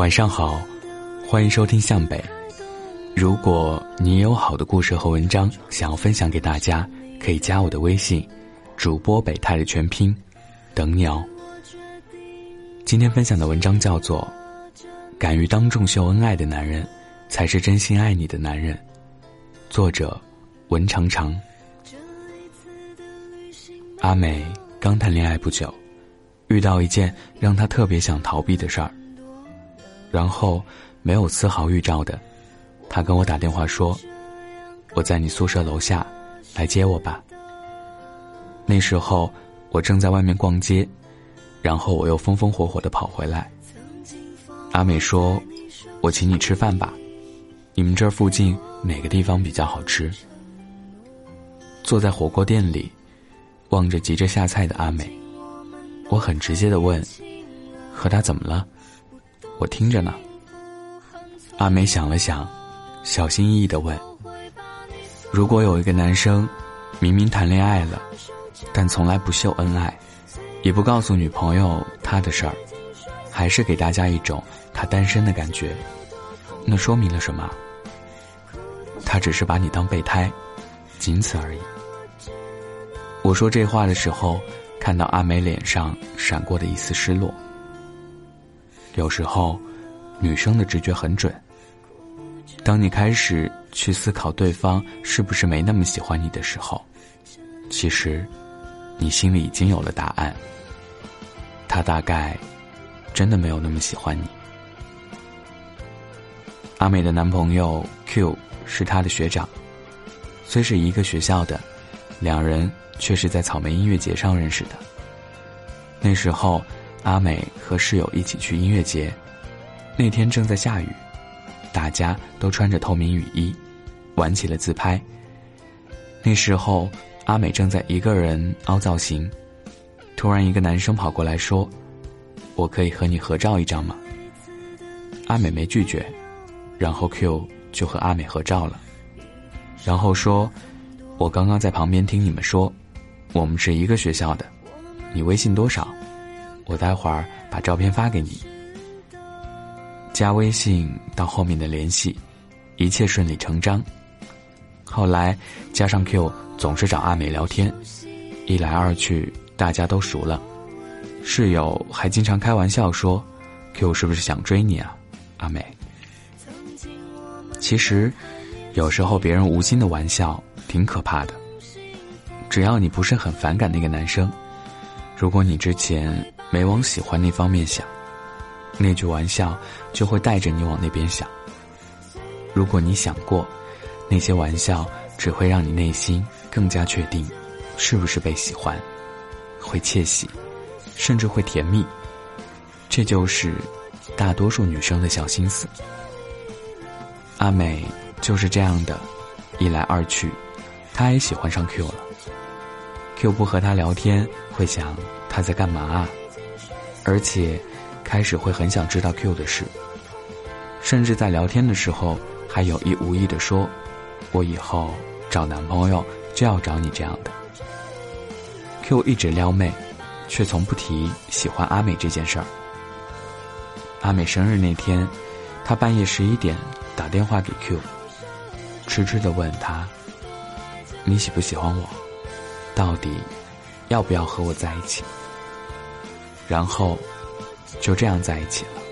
晚上好，欢迎收听向北。如果你有好的故事和文章想要分享给大家，可以加我的微信，主播北泰的全拼，等你哦。今天分享的文章叫做《敢于当众秀恩爱的男人，才是真心爱你的男人》，作者文长长。阿美刚谈恋爱不久，遇到一件让她特别想逃避的事儿。然后，没有丝毫预兆的，他跟我打电话说：“我在你宿舍楼下，来接我吧。”那时候我正在外面逛街，然后我又风风火火的跑回来。阿美说：“我请你吃饭吧，你们这儿附近哪个地方比较好吃？”坐在火锅店里，望着急着下菜的阿美，我很直接的问：“和他怎么了？”我听着呢。阿美想了想，小心翼翼的问：“如果有一个男生，明明谈恋爱了，但从来不秀恩爱，也不告诉女朋友他的事儿，还是给大家一种他单身的感觉，那说明了什么？他只是把你当备胎，仅此而已。”我说这话的时候，看到阿美脸上闪过的一丝失落。有时候，女生的直觉很准。当你开始去思考对方是不是没那么喜欢你的时候，其实，你心里已经有了答案。他大概真的没有那么喜欢你。阿美的男朋友 Q 是她的学长，虽是一个学校的，两人却是在草莓音乐节上认识的。那时候。阿美和室友一起去音乐节，那天正在下雨，大家都穿着透明雨衣，玩起了自拍。那时候，阿美正在一个人凹造型，突然一个男生跑过来说：“我可以和你合照一张吗？”阿美没拒绝，然后 Q 就和阿美合照了，然后说：“我刚刚在旁边听你们说，我们是一个学校的，你微信多少？”我待会儿把照片发给你。加微信到后面的联系，一切顺理成章。后来加上 Q，总是找阿美聊天，一来二去大家都熟了。室友还经常开玩笑说：“Q 是不是想追你啊，阿美？”其实，有时候别人无心的玩笑挺可怕的。只要你不是很反感那个男生，如果你之前。没往喜欢那方面想，那句玩笑就会带着你往那边想。如果你想过，那些玩笑只会让你内心更加确定，是不是被喜欢，会窃喜，甚至会甜蜜。这就是大多数女生的小心思。阿美就是这样的，一来二去，她也喜欢上 Q 了。Q 不和她聊天，会想他在干嘛啊？而且，开始会很想知道 Q 的事，甚至在聊天的时候还有意无意的说：“我以后找男朋友就要找你这样的。”Q 一直撩妹，却从不提喜欢阿美这件事儿。阿美生日那天，他半夜十一点打电话给 Q，痴痴的问他：“你喜不喜欢我？到底要不要和我在一起？”然后，就这样在一起了。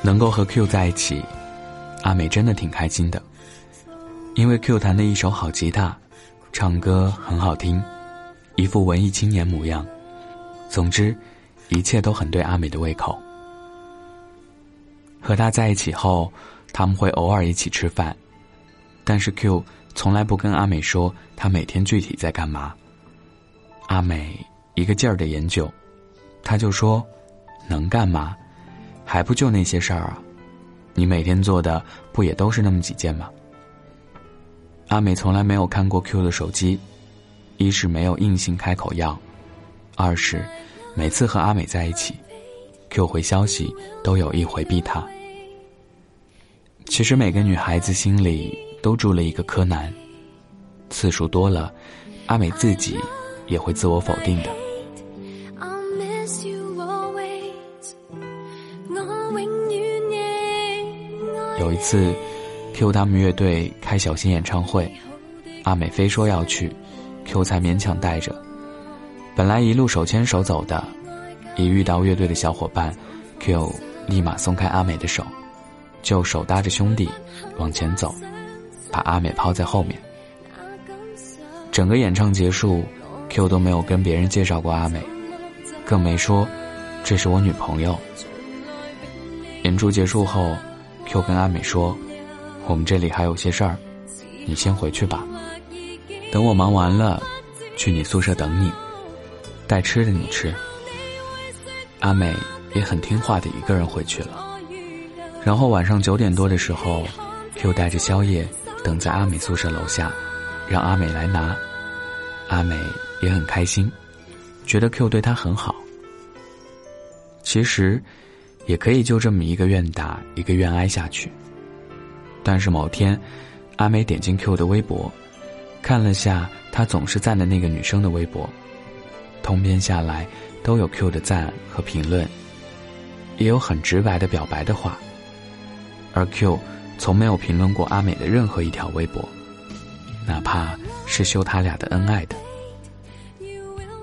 能够和 Q 在一起，阿美真的挺开心的，因为 Q 弹的一手好吉他，唱歌很好听，一副文艺青年模样。总之，一切都很对阿美的胃口。和他在一起后，他们会偶尔一起吃饭，但是 Q 从来不跟阿美说他每天具体在干嘛。阿美。一个劲儿的研究，他就说：“能干嘛？还不就那些事儿啊？你每天做的不也都是那么几件吗？”阿美从来没有看过 Q 的手机，一是没有硬性开口要，二是每次和阿美在一起，Q 回消息都有意回避他。其实每个女孩子心里都住了一个柯南，次数多了，阿美自己也会自我否定的。有一次，Q 他们乐队开小型演唱会，阿美非说要去，Q 才勉强带着。本来一路手牵手走的，一遇到乐队的小伙伴，Q 立马松开阿美的手，就手搭着兄弟往前走，把阿美抛在后面。整个演唱结束，Q 都没有跟别人介绍过阿美，更没说这是我女朋友。演出结束后，Q 跟阿美说：“我们这里还有些事儿，你先回去吧。等我忙完了，去你宿舍等你，带吃的你吃。”阿美也很听话的一个人回去了。然后晚上九点多的时候，Q 带着宵夜等在阿美宿舍楼下。让阿美来拿，阿美也很开心，觉得 Q 对她很好。其实，也可以就这么一个愿打一个愿挨下去。但是某天，阿美点进 Q 的微博，看了下他总是赞的那个女生的微博，通篇下来都有 Q 的赞和评论，也有很直白的表白的话，而 Q 从没有评论过阿美的任何一条微博。哪怕是秀他俩的恩爱的，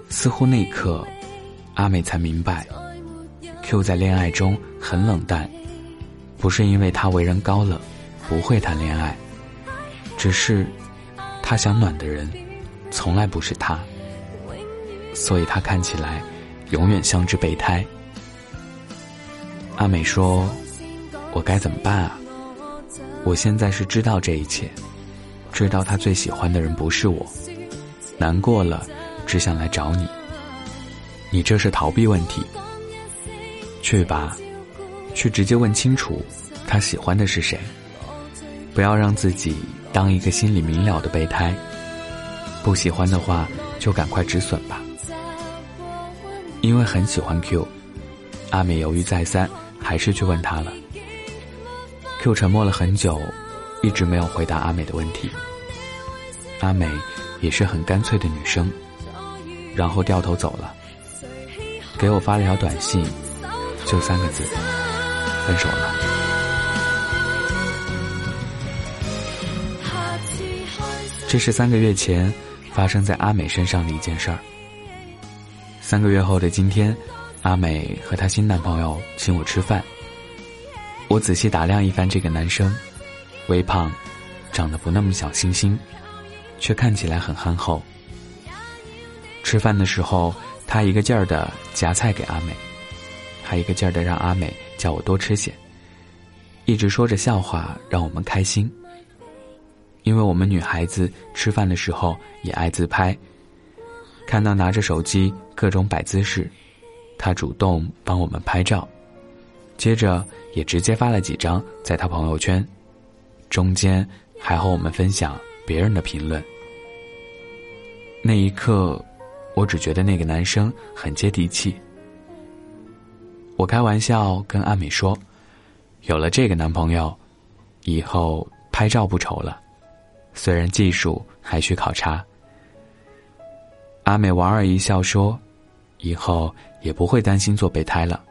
似乎那一刻，阿美才明白，Q 在恋爱中很冷淡，不是因为他为人高冷，不会谈恋爱，只是他想暖的人，从来不是他，所以他看起来永远像只备胎。阿美说：“我该怎么办啊？我现在是知道这一切。”知道他最喜欢的人不是我，难过了，只想来找你。你这是逃避问题。去吧，去直接问清楚，他喜欢的是谁。不要让自己当一个心里明了的备胎。不喜欢的话，就赶快止损吧。因为很喜欢 Q，阿美犹豫再三，还是去问他了。Q 沉默了很久。一直没有回答阿美的问题。阿美也是很干脆的女生，然后掉头走了，给我发了条短信，就三个字：分手了。这是三个月前发生在阿美身上的一件事儿。三个月后的今天，阿美和她新男朋友请我吃饭。我仔细打量一番这个男生。微胖，长得不那么小清新，却看起来很憨厚。吃饭的时候，他一个劲儿的夹菜给阿美，还一个劲儿的让阿美叫我多吃些，一直说着笑话让我们开心。因为我们女孩子吃饭的时候也爱自拍，看到拿着手机各种摆姿势，他主动帮我们拍照，接着也直接发了几张在他朋友圈。中间还和我们分享别人的评论。那一刻，我只觉得那个男生很接地气。我开玩笑跟阿美说：“有了这个男朋友，以后拍照不愁了，虽然技术还需考察。”阿美莞尔一笑说：“以后也不会担心做备胎了，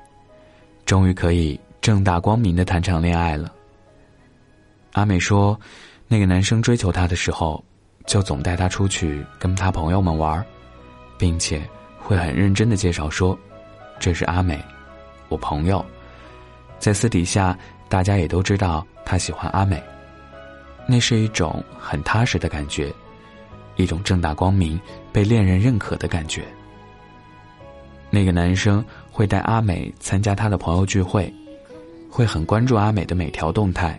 终于可以正大光明的谈场恋爱了。”阿美说：“那个男生追求她的时候，就总带她出去跟他朋友们玩，并且会很认真的介绍说，这是阿美，我朋友。在私底下，大家也都知道他喜欢阿美。那是一种很踏实的感觉，一种正大光明被恋人认可的感觉。那个男生会带阿美参加他的朋友聚会，会很关注阿美的每条动态。”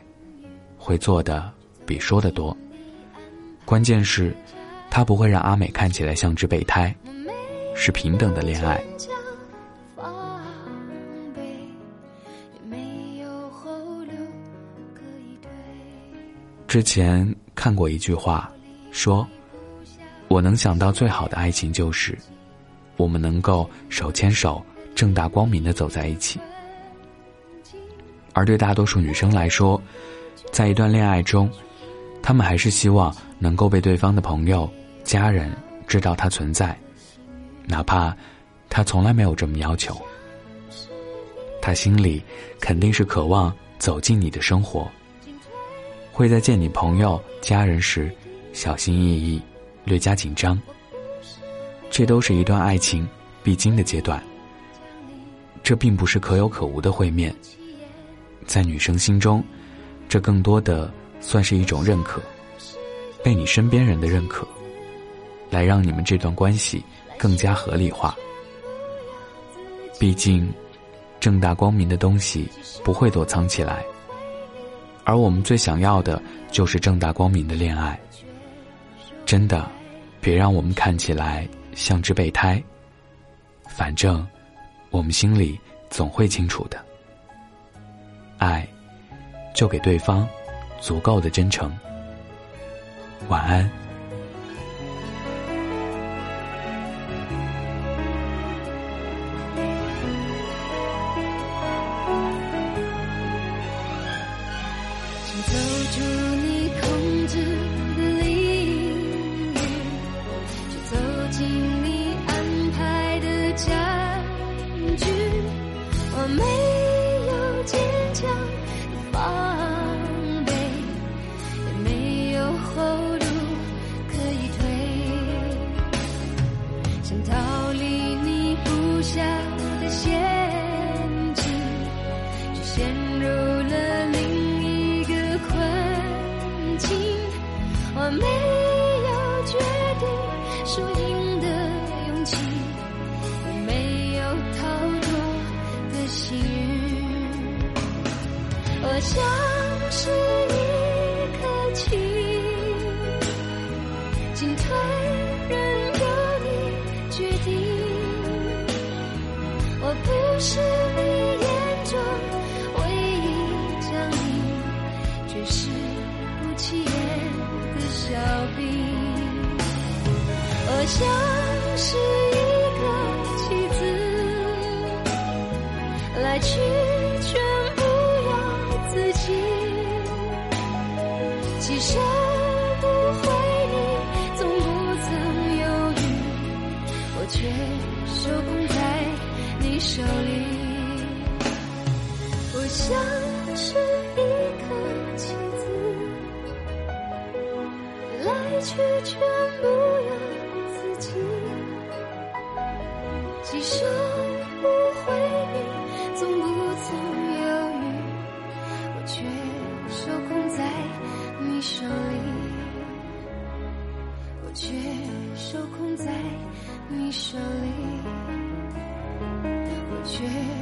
会做的比说的多，关键是，他不会让阿美看起来像只备胎，是平等的恋爱。之前看过一句话，说：“我能想到最好的爱情就是，我们能够手牵手，正大光明的走在一起。”而对大多数女生来说，在一段恋爱中，他们还是希望能够被对方的朋友、家人知道他存在，哪怕他从来没有这么要求。他心里肯定是渴望走进你的生活，会在见你朋友、家人时小心翼翼、略加紧张。这都是一段爱情必经的阶段。这并不是可有可无的会面，在女生心中，这更多的算是一种认可，被你身边人的认可，来让你们这段关系更加合理化。毕竟，正大光明的东西不会躲藏起来，而我们最想要的就是正大光明的恋爱。真的，别让我们看起来。像只备胎，反正我们心里总会清楚的。爱，就给对方足够的真诚。晚安。没有坚强。我像是一颗棋，进退任由你决定。我不是你眼中唯一将你，却是不起眼的小兵。我像是一个棋子，来去。受控在你手里。我像是一颗棋子，来去全不由自己。其实不回你，从不曾犹豫，我却受控在。你手里，我却受控在你手里，却。